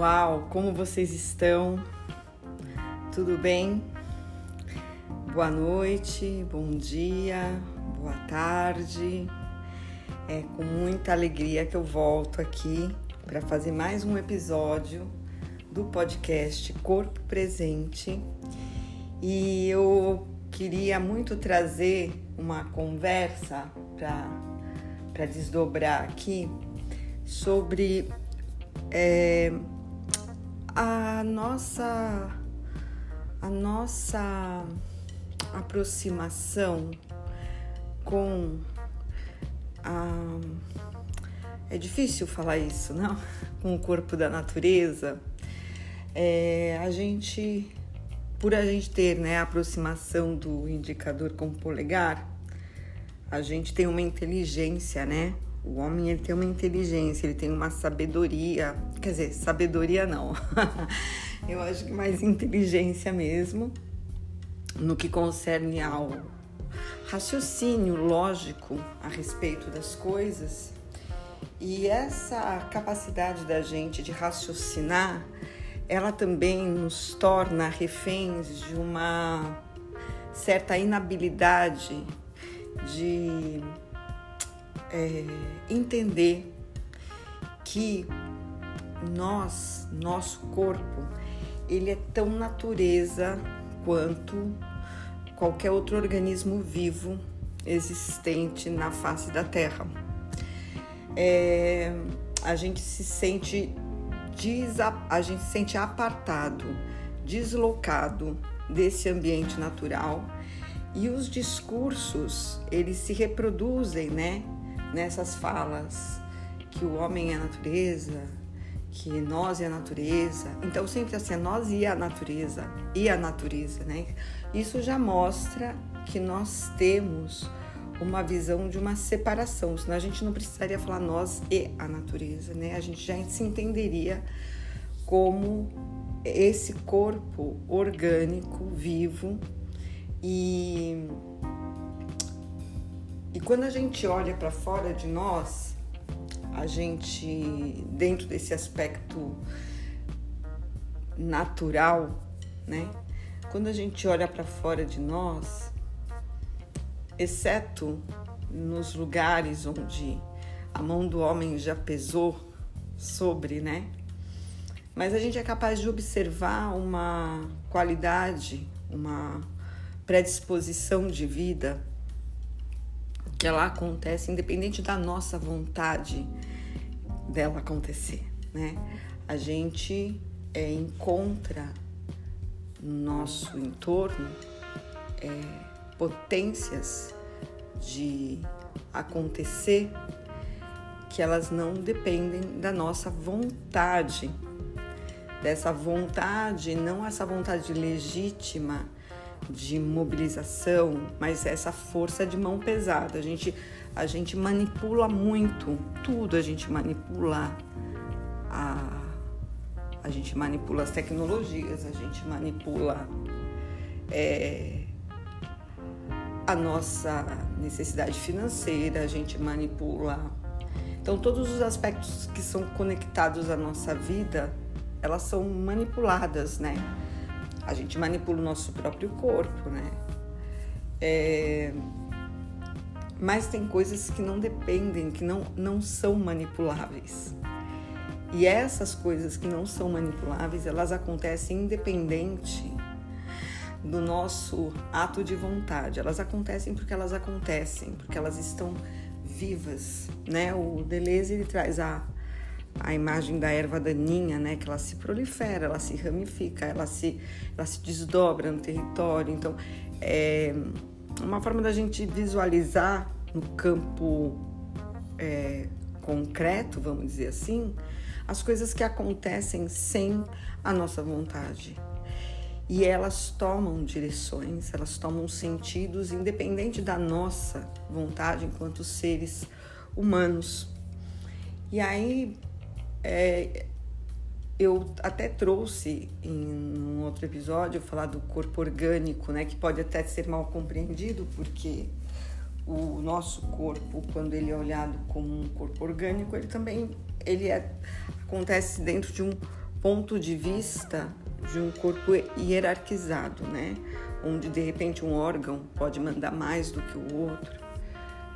Uau, como vocês estão? Tudo bem? Boa noite, bom dia, boa tarde. É com muita alegria que eu volto aqui para fazer mais um episódio do podcast Corpo Presente. E eu queria muito trazer uma conversa para desdobrar aqui sobre é, a nossa a nossa aproximação com a é difícil falar isso, não? Com o corpo da natureza, é, a gente, por a gente ter né, a aproximação do indicador com o polegar, a gente tem uma inteligência, né? O homem ele tem uma inteligência, ele tem uma sabedoria, quer dizer, sabedoria não. Eu acho que mais inteligência mesmo no que concerne ao raciocínio lógico a respeito das coisas. E essa capacidade da gente de raciocinar, ela também nos torna reféns de uma certa inabilidade de é, entender que nós, nosso corpo, ele é tão natureza quanto qualquer outro organismo vivo existente na face da Terra. É, a gente se sente a gente se sente apartado, deslocado desse ambiente natural e os discursos eles se reproduzem, né? Nessas falas que o homem é a natureza, que nós é a natureza. Então sempre assim, nós e a natureza, e a natureza, né? Isso já mostra que nós temos uma visão de uma separação, senão a gente não precisaria falar nós e a natureza, né? A gente já se entenderia como esse corpo orgânico, vivo e e quando a gente olha para fora de nós, a gente, dentro desse aspecto natural, né? Quando a gente olha para fora de nós, exceto nos lugares onde a mão do homem já pesou sobre, né? Mas a gente é capaz de observar uma qualidade, uma predisposição de vida ela acontece independente da nossa vontade dela acontecer, né? A gente é, encontra no nosso entorno é, potências de acontecer que elas não dependem da nossa vontade, dessa vontade, não essa vontade legítima de mobilização, mas essa força de mão pesada. A gente, a gente manipula muito, tudo a gente manipula. A, a gente manipula as tecnologias, a gente manipula é, a nossa necessidade financeira, a gente manipula. Então, todos os aspectos que são conectados à nossa vida, elas são manipuladas, né? A gente manipula o nosso próprio corpo, né? É... Mas tem coisas que não dependem, que não, não são manipuláveis. E essas coisas que não são manipuláveis, elas acontecem independente do nosso ato de vontade. Elas acontecem porque elas acontecem, porque elas estão vivas, né? O Deleuze ele traz a a imagem da erva daninha, né, que ela se prolifera, ela se ramifica, ela se, ela se desdobra no território. Então, é uma forma da gente visualizar no campo é, concreto, vamos dizer assim, as coisas que acontecem sem a nossa vontade. E elas tomam direções, elas tomam sentidos independente da nossa vontade enquanto seres humanos. E aí, é, eu até trouxe em um outro episódio falar do corpo orgânico, né, que pode até ser mal compreendido, porque o nosso corpo, quando ele é olhado como um corpo orgânico, ele também ele é, acontece dentro de um ponto de vista de um corpo hierarquizado, né? Onde de repente um órgão pode mandar mais do que o outro.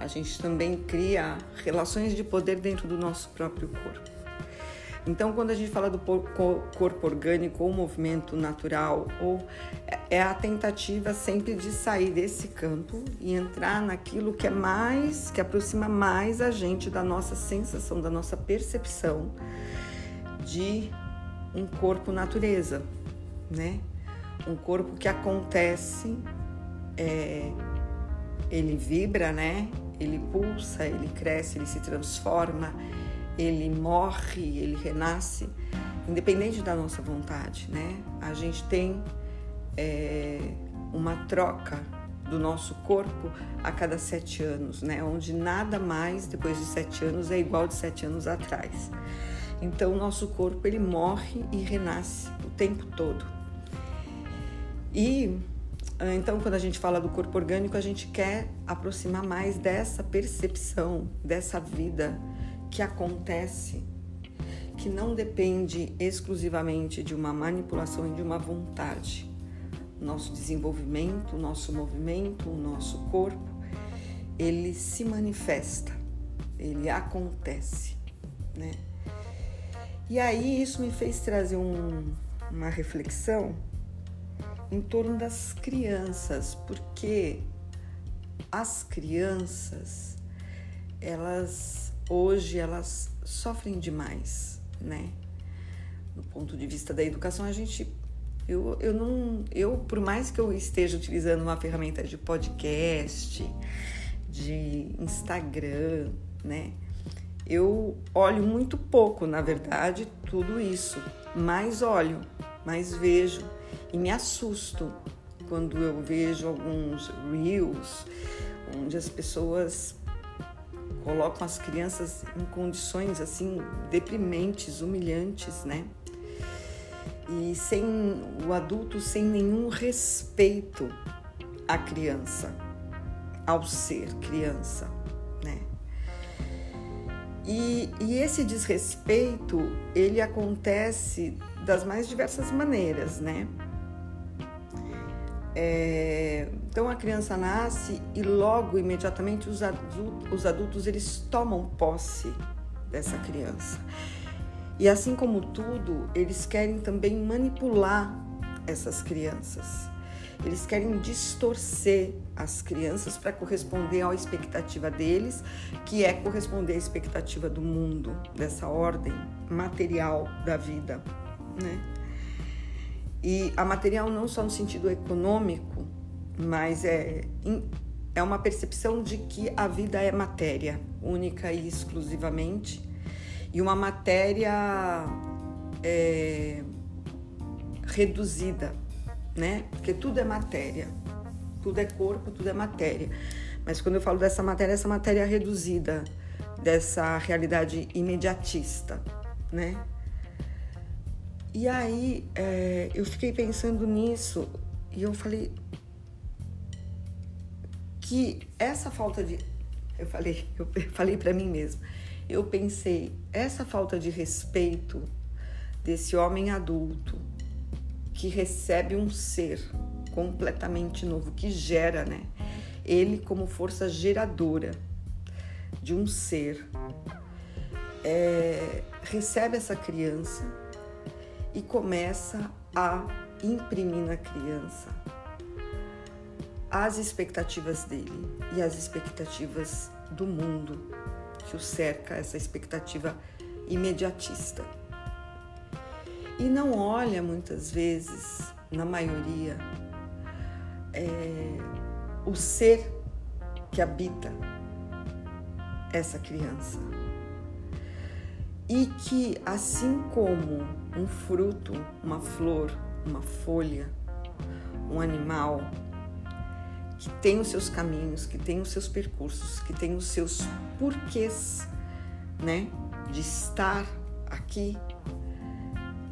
A gente também cria relações de poder dentro do nosso próprio corpo. Então, quando a gente fala do corpo orgânico ou movimento natural, ou é a tentativa sempre de sair desse campo e entrar naquilo que é mais, que aproxima mais a gente da nossa sensação, da nossa percepção de um corpo natureza, né? Um corpo que acontece, é, ele vibra, né? Ele pulsa, ele cresce, ele se transforma ele morre, ele renasce, independente da nossa vontade, né? A gente tem é, uma troca do nosso corpo a cada sete anos, né? Onde nada mais depois de sete anos é igual de sete anos atrás. Então, o nosso corpo ele morre e renasce o tempo todo. E então, quando a gente fala do corpo orgânico, a gente quer aproximar mais dessa percepção, dessa vida que acontece que não depende exclusivamente de uma manipulação e de uma vontade. Nosso desenvolvimento, nosso movimento, o nosso corpo, ele se manifesta, ele acontece, né? E aí isso me fez trazer um, uma reflexão em torno das crianças, porque as crianças elas hoje elas sofrem demais, né? Do ponto de vista da educação, a gente eu, eu não eu por mais que eu esteja utilizando uma ferramenta de podcast, de Instagram, né? Eu olho muito pouco, na verdade, tudo isso, mas olho, mas vejo e me assusto quando eu vejo alguns reels onde as pessoas colocam as crianças em condições assim deprimentes, humilhantes, né? E sem o adulto sem nenhum respeito à criança, ao ser criança, né? E, e esse desrespeito ele acontece das mais diversas maneiras, né? É, então a criança nasce e logo, imediatamente, os adultos, os adultos eles tomam posse dessa criança. E assim como tudo, eles querem também manipular essas crianças. Eles querem distorcer as crianças para corresponder à expectativa deles, que é corresponder à expectativa do mundo, dessa ordem material da vida, né? E a material não só no sentido econômico, mas é, é uma percepção de que a vida é matéria, única e exclusivamente, e uma matéria é, reduzida, né? Porque tudo é matéria, tudo é corpo, tudo é matéria. Mas quando eu falo dessa matéria, essa matéria reduzida, dessa realidade imediatista, né? E aí é, eu fiquei pensando nisso e eu falei que essa falta de. Eu falei, eu falei para mim mesma. Eu pensei, essa falta de respeito desse homem adulto que recebe um ser completamente novo, que gera, né? Ele como força geradora de um ser, é, recebe essa criança e começa a imprimir na criança as expectativas dele e as expectativas do mundo que o cerca, essa expectativa imediatista. E não olha muitas vezes, na maioria, é, o ser que habita essa criança e que, assim como um fruto, uma flor, uma folha, um animal, que tem os seus caminhos, que tem os seus percursos, que tem os seus porquês, né, de estar aqui,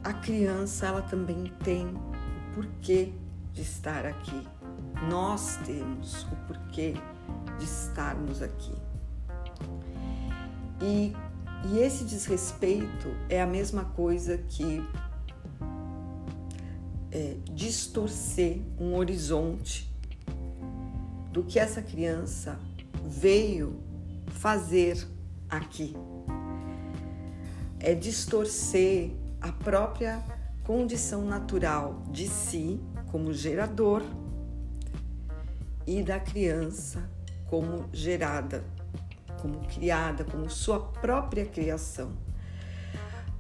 a criança ela também tem o porquê de estar aqui. Nós temos o porquê de estarmos aqui. E e esse desrespeito é a mesma coisa que é, distorcer um horizonte do que essa criança veio fazer aqui. É distorcer a própria condição natural de si como gerador e da criança como gerada, como criada, como sua própria criação.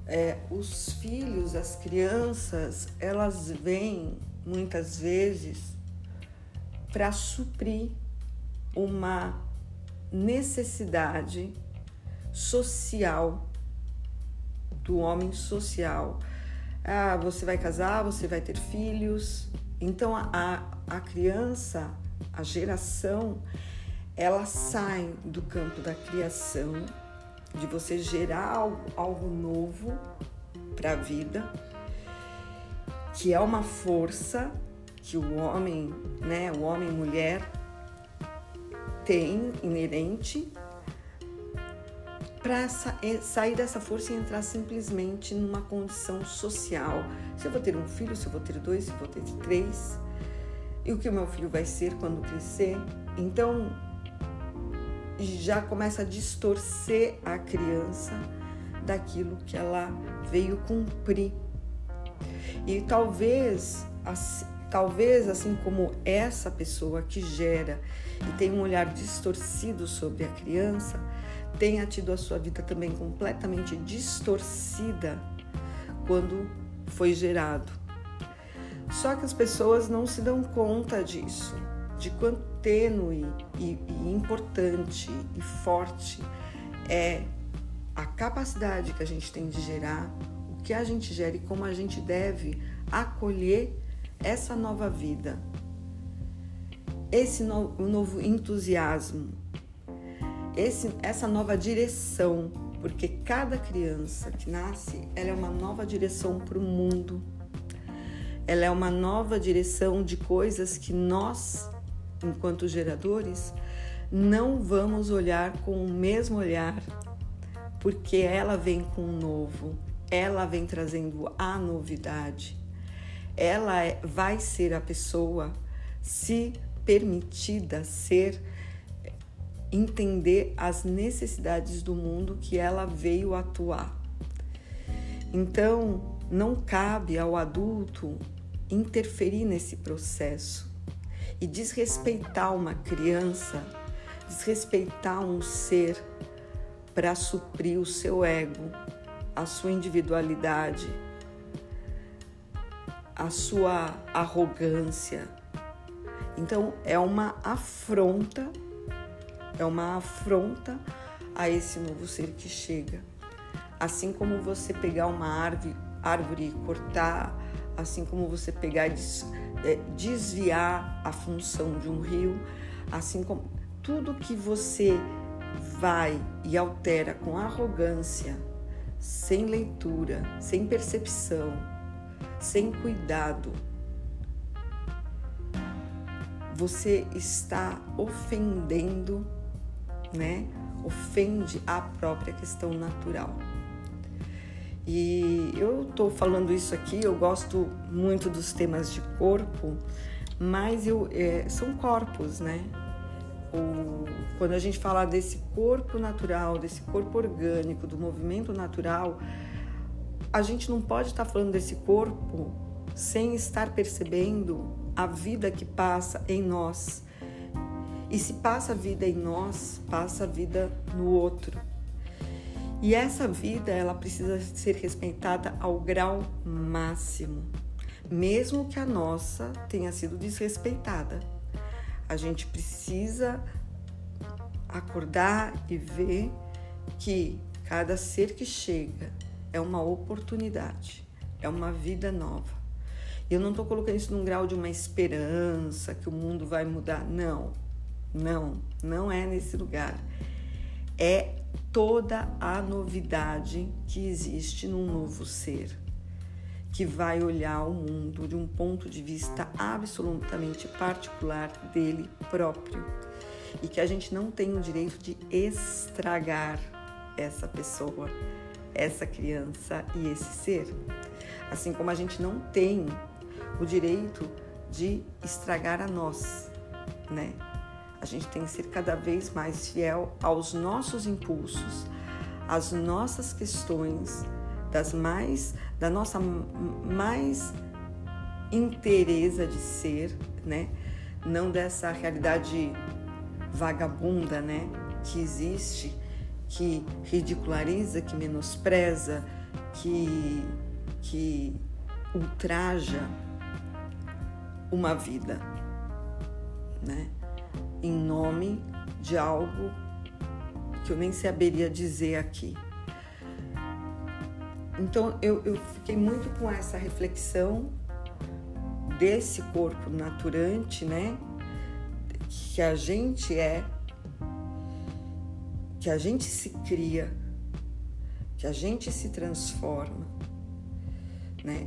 É, os filhos, as crianças, elas vêm muitas vezes para suprir uma necessidade social do homem social. Ah, você vai casar, você vai ter filhos. Então a, a criança, a geração, ela sai do campo da criação, de você gerar algo, algo novo para a vida, que é uma força que o homem, né, o homem e mulher tem inerente para sair dessa força e entrar simplesmente numa condição social. Se eu vou ter um filho, se eu vou ter dois, se eu vou ter três, e o que o meu filho vai ser quando crescer. Então, já começa a distorcer a criança daquilo que ela veio cumprir. E talvez Talvez, assim como essa pessoa que gera e tem um olhar distorcido sobre a criança, tenha tido a sua vida também completamente distorcida quando foi gerado. Só que as pessoas não se dão conta disso, de quanto tênue e, e importante e forte é a capacidade que a gente tem de gerar, o que a gente gera e como a gente deve acolher essa nova vida, esse no, novo entusiasmo, esse, essa nova direção, porque cada criança que nasce, ela é uma nova direção para o mundo. Ela é uma nova direção de coisas que nós, enquanto geradores, não vamos olhar com o mesmo olhar, porque ela vem com o novo, ela vem trazendo a novidade ela é, vai ser a pessoa se permitida ser entender as necessidades do mundo que ela veio atuar. Então, não cabe ao adulto interferir nesse processo e desrespeitar uma criança, desrespeitar um ser para suprir o seu ego, a sua individualidade, a sua arrogância. Então é uma afronta, é uma afronta a esse novo ser que chega. Assim como você pegar uma árvore, árvore e cortar, assim como você pegar e é, desviar a função de um rio, assim como tudo que você vai e altera com arrogância, sem leitura, sem percepção, sem cuidado, você está ofendendo, né? Ofende a própria questão natural. E eu estou falando isso aqui, eu gosto muito dos temas de corpo, mas eu, é, são corpos, né? O, quando a gente fala desse corpo natural, desse corpo orgânico, do movimento natural, a gente não pode estar falando desse corpo sem estar percebendo a vida que passa em nós. E se passa a vida em nós, passa a vida no outro. E essa vida, ela precisa ser respeitada ao grau máximo, mesmo que a nossa tenha sido desrespeitada. A gente precisa acordar e ver que cada ser que chega é uma oportunidade, é uma vida nova. Eu não estou colocando isso num grau de uma esperança que o mundo vai mudar. Não, não, não é nesse lugar. É toda a novidade que existe num novo ser, que vai olhar o mundo de um ponto de vista absolutamente particular dele próprio e que a gente não tem o direito de estragar essa pessoa essa criança e esse ser. Assim como a gente não tem o direito de estragar a nós, né? A gente tem que ser cada vez mais fiel aos nossos impulsos, às nossas questões, das mais da nossa mais inteireza de ser, né? Não dessa realidade vagabunda, né, que existe, que ridiculariza, que menospreza, que que ultraja uma vida, né? Em nome de algo que eu nem saberia dizer aqui. Então eu, eu fiquei muito com essa reflexão desse corpo naturante, né? Que a gente é, que a gente se cria, que a gente se transforma, né?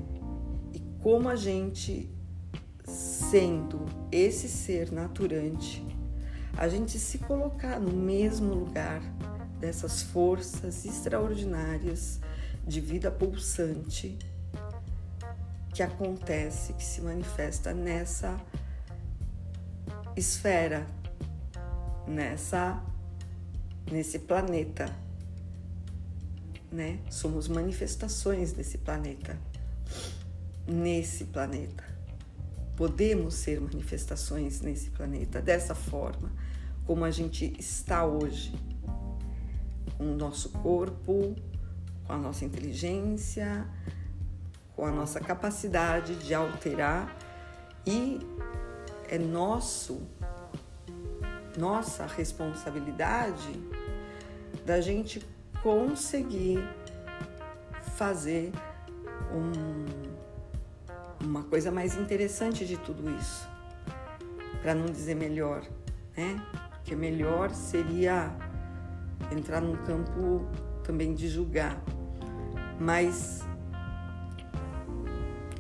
E como a gente sendo esse ser naturante, a gente se colocar no mesmo lugar dessas forças extraordinárias de vida pulsante que acontece, que se manifesta nessa esfera, nessa nesse planeta, né? Somos manifestações desse planeta. Nesse planeta. Podemos ser manifestações nesse planeta dessa forma, como a gente está hoje, com o nosso corpo, com a nossa inteligência, com a nossa capacidade de alterar e é nosso nossa responsabilidade da gente conseguir fazer um, uma coisa mais interessante de tudo isso, para não dizer melhor, né? Porque melhor seria entrar num campo também de julgar mas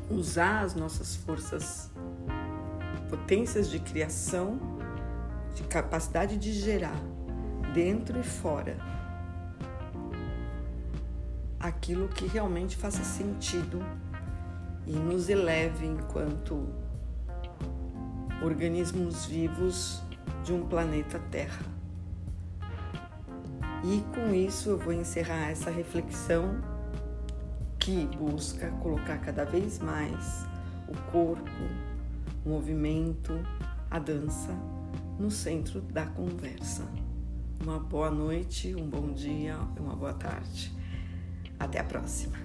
usar as nossas forças, potências de criação, de capacidade de gerar, dentro e fora, aquilo que realmente faça sentido e nos eleve enquanto organismos vivos de um planeta Terra. E com isso eu vou encerrar essa reflexão que busca colocar cada vez mais o corpo, o movimento, a dança no centro da conversa. Uma boa noite, um bom dia, uma boa tarde. Até a próxima.